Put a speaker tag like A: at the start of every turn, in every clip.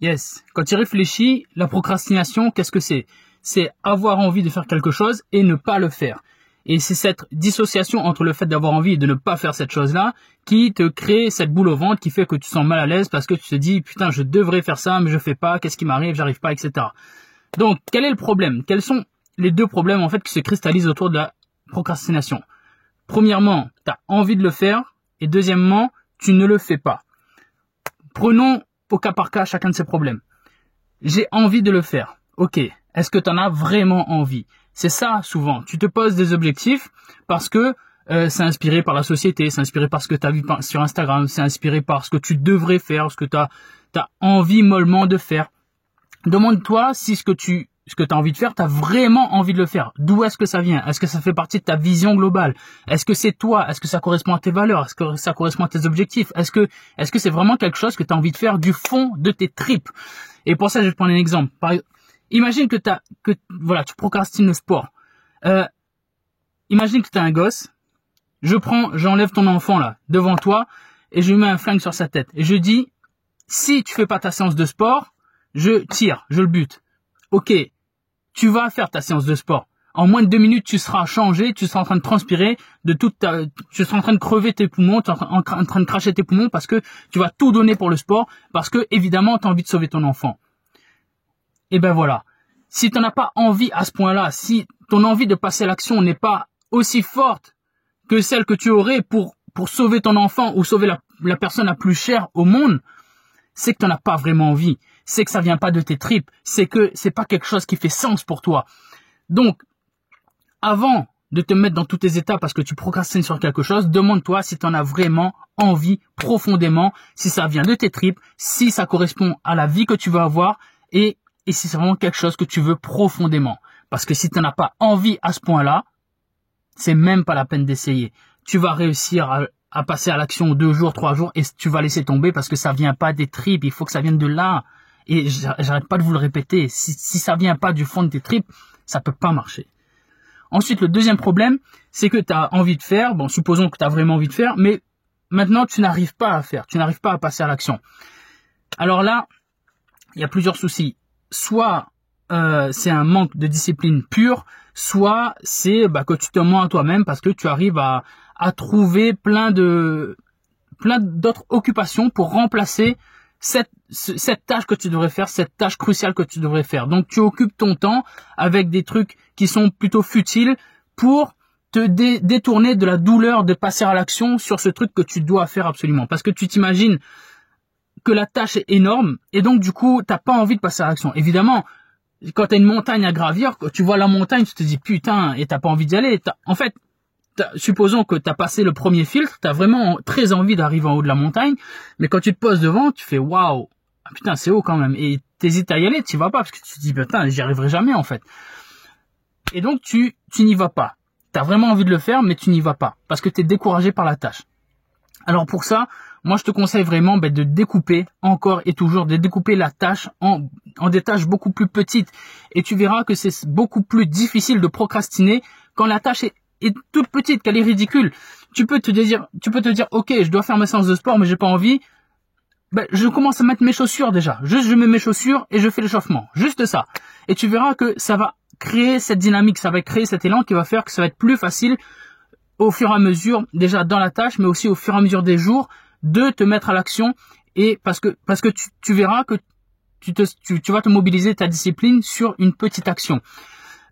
A: Yes, quand tu réfléchis, la procrastination, qu'est-ce que c'est? C'est avoir envie de faire quelque chose et ne pas le faire. Et c'est cette dissociation entre le fait d'avoir envie et de ne pas faire cette chose-là qui te crée cette boule au ventre qui fait que tu sens mal à l'aise parce que tu te dis putain je devrais faire ça mais je fais pas, qu'est-ce qui m'arrive, j'arrive pas, etc. Donc quel est le problème? Quels sont les deux problèmes en fait qui se cristallisent autour de la procrastination? Premièrement, tu as envie de le faire et deuxièmement, tu ne le fais pas. Prenons au cas par cas chacun de ces problèmes. J'ai envie de le faire. Ok. Est-ce que tu en as vraiment envie? C'est ça souvent. Tu te poses des objectifs parce que euh, c'est inspiré par la société, c'est inspiré par ce que tu as vu sur Instagram, c'est inspiré par ce que tu devrais faire, ce que tu as envie mollement de faire. Demande-toi si ce que tu ce que tu as envie de faire, tu as vraiment envie de le faire. D'où est-ce que ça vient? Est-ce que ça fait partie de ta vision globale? Est-ce que c'est toi? Est-ce que ça correspond à tes valeurs? Est-ce que ça correspond à tes objectifs? Est-ce que est-ce que c'est vraiment quelque chose que tu as envie de faire du fond de tes tripes? Et pour ça, je vais te prendre un exemple. imagine que tu que voilà, tu procrastines le sport. Euh, imagine que tu es un gosse. Je prends, j'enlève ton enfant là devant toi et je lui mets un flingue sur sa tête et je dis si tu fais pas ta séance de sport, je tire, je le bute. Ok, tu vas faire ta séance de sport. En moins de deux minutes, tu seras changé, tu seras en train de transpirer, de toute ta, tu seras en train de crever tes poumons, tu seras en train de cracher tes poumons parce que tu vas tout donner pour le sport, parce que évidemment, tu as envie de sauver ton enfant. Et ben voilà. Si tu n'as pas envie à ce point-là, si ton envie de passer l'action n'est pas aussi forte que celle que tu aurais pour pour sauver ton enfant ou sauver la, la personne la plus chère au monde, c'est que tu n'en as pas vraiment envie c'est que ça vient pas de tes tripes, c'est que c'est pas quelque chose qui fait sens pour toi. Donc, avant de te mettre dans tous tes états parce que tu procrastines sur quelque chose, demande-toi si tu as vraiment envie profondément, si ça vient de tes tripes, si ça correspond à la vie que tu veux avoir et, et si c'est vraiment quelque chose que tu veux profondément. Parce que si tu n'en as pas envie à ce point-là, c'est même pas la peine d'essayer. Tu vas réussir à, à passer à l'action deux jours, trois jours et tu vas laisser tomber parce que ça vient pas des tripes. Il faut que ça vienne de là. Et j'arrête pas de vous le répéter. Si, si ça vient pas du fond de tes tripes, ça peut pas marcher. Ensuite, le deuxième problème, c'est que tu as envie de faire, bon, supposons que tu as vraiment envie de faire, mais maintenant tu n'arrives pas à faire, tu n'arrives pas à passer à l'action. Alors là, il y a plusieurs soucis. Soit euh, c'est un manque de discipline pure, soit c'est bah, que tu te mens à toi-même parce que tu arrives à, à trouver plein de plein d'autres occupations pour remplacer cette, cette tâche que tu devrais faire, cette tâche cruciale que tu devrais faire. Donc tu occupes ton temps avec des trucs qui sont plutôt futiles pour te détourner de la douleur de passer à l'action sur ce truc que tu dois faire absolument. Parce que tu t'imagines que la tâche est énorme et donc du coup t'as pas envie de passer à l'action. Évidemment, quand tu as une montagne à gravir, tu vois la montagne, tu te dis putain et t'as pas envie d'y aller. En fait, supposons que tu as passé le premier filtre, tu as vraiment très envie d'arriver en haut de la montagne, mais quand tu te poses devant, tu fais waouh, ah, putain, c'est haut quand même. Et t'hésites à y aller, tu vas pas parce que tu te dis putain, j'y arriverai jamais en fait. Et donc tu tu n'y vas pas. Tu as vraiment envie de le faire, mais tu n'y vas pas parce que tu es découragé par la tâche. Alors pour ça, moi je te conseille vraiment ben, de découper encore et toujours, de découper la tâche en, en des tâches beaucoup plus petites. Et tu verras que c'est beaucoup plus difficile de procrastiner quand la tâche est est toute petite, qu'elle est ridicule, tu peux te dire, tu peux te dire, ok, je dois faire ma séance de sport, mais j'ai pas envie. Ben, je commence à mettre mes chaussures déjà. Juste, je mets mes chaussures et je fais l'échauffement. Juste ça. Et tu verras que ça va créer cette dynamique, ça va créer cet élan qui va faire que ça va être plus facile au fur et à mesure, déjà dans la tâche, mais aussi au fur et à mesure des jours, de te mettre à l'action. Et parce que, parce que tu, verras que tu, te, tu vas te mobiliser ta discipline sur une petite action.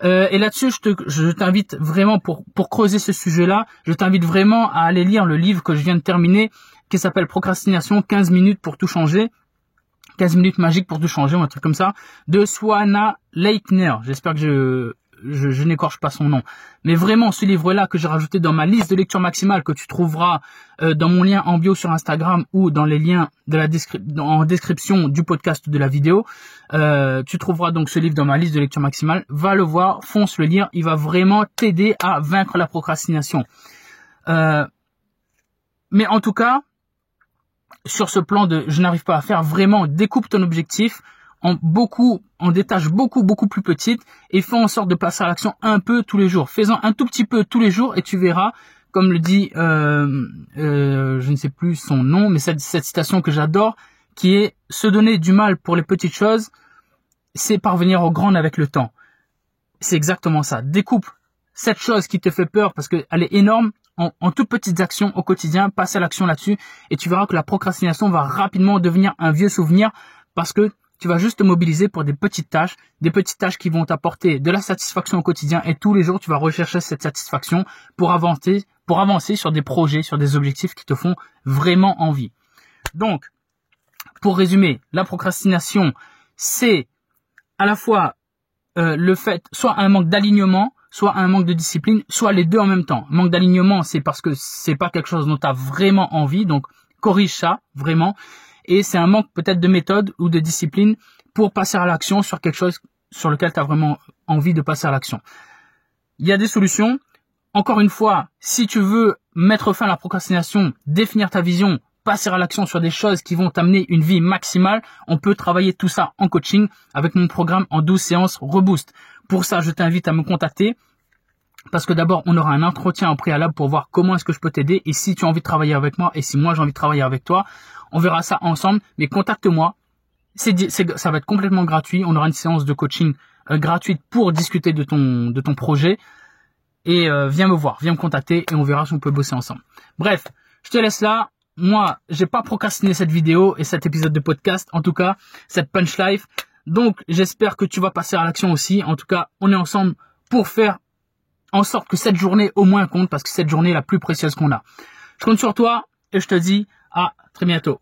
A: Euh, et là-dessus, je t'invite vraiment pour, pour creuser ce sujet-là, je t'invite vraiment à aller lire le livre que je viens de terminer, qui s'appelle Procrastination 15 minutes pour tout changer. 15 minutes magiques pour tout changer, ou un truc comme ça, de Swana Leitner. J'espère que je, je, n'écorche pas son nom. Mais vraiment, ce livre-là que j'ai rajouté dans ma liste de lecture maximale que tu trouveras euh, dans mon lien en bio sur Instagram ou dans les liens en description du podcast de la vidéo, euh, tu trouveras donc ce livre dans ma liste de lecture maximale. Va le voir, fonce le lire, il va vraiment t'aider à vaincre la procrastination. Euh, mais en tout cas, sur ce plan de je n'arrive pas à faire, vraiment découpe ton objectif en beaucoup, en beaucoup beaucoup plus petites et fais en sorte de passer à l'action un peu tous les jours. Fais-en un tout petit peu tous les jours et tu verras, comme le dit, euh, euh, je ne sais plus son nom, mais cette, cette citation que j'adore, qui est se donner du mal pour les petites choses, c'est parvenir aux grandes avec le temps. C'est exactement ça. Découpe cette chose qui te fait peur parce qu'elle est énorme en, en, toutes petites actions au quotidien, passe à l'action là-dessus et tu verras que la procrastination va rapidement devenir un vieux souvenir parce que tu vas juste te mobiliser pour des petites tâches, des petites tâches qui vont t'apporter de la satisfaction au quotidien et tous les jours tu vas rechercher cette satisfaction pour avancer, sur des projets, sur des objectifs qui te font vraiment envie. Donc, pour résumer, la procrastination, c'est à la fois euh, le fait, soit un manque d'alignement, soit un manque de discipline, soit les deux en même temps. Manque d'alignement, c'est parce que c'est pas quelque chose dont tu as vraiment envie, donc corrige ça, vraiment et c'est un manque peut-être de méthode ou de discipline pour passer à l'action sur quelque chose sur lequel tu as vraiment envie de passer à l'action. Il y a des solutions. Encore une fois, si tu veux mettre fin à la procrastination, définir ta vision, passer à l'action sur des choses qui vont t'amener une vie maximale, on peut travailler tout ça en coaching avec mon programme en 12 séances Reboost. Pour ça, je t'invite à me contacter parce que d'abord, on aura un entretien en préalable pour voir comment est-ce que je peux t'aider et si tu as envie de travailler avec moi et si moi j'ai envie de travailler avec toi. On verra ça ensemble, mais contacte-moi. Ça va être complètement gratuit. On aura une séance de coaching euh, gratuite pour discuter de ton, de ton projet. Et euh, viens me voir, viens me contacter et on verra si on peut bosser ensemble. Bref, je te laisse là. Moi, j'ai pas procrastiné cette vidéo et cet épisode de podcast. En tout cas, cette punch life. Donc, j'espère que tu vas passer à l'action aussi. En tout cas, on est ensemble pour faire en sorte que cette journée au moins compte parce que cette journée est la plus précieuse qu'on a. Je compte sur toi et je te dis à très bientôt.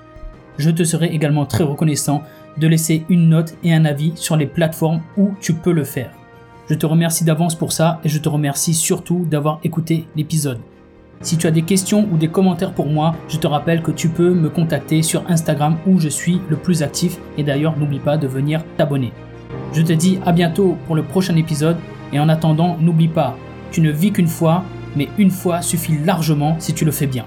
B: Je te serai également très reconnaissant de laisser une note et un avis sur les plateformes où tu peux le faire. Je te remercie d'avance pour ça et je te remercie surtout d'avoir écouté l'épisode. Si tu as des questions ou des commentaires pour moi, je te rappelle que tu peux me contacter sur Instagram où je suis le plus actif et d'ailleurs n'oublie pas de venir t'abonner. Je te dis à bientôt pour le prochain épisode et en attendant, n'oublie pas, tu ne vis qu'une fois, mais une fois suffit largement si tu le fais bien.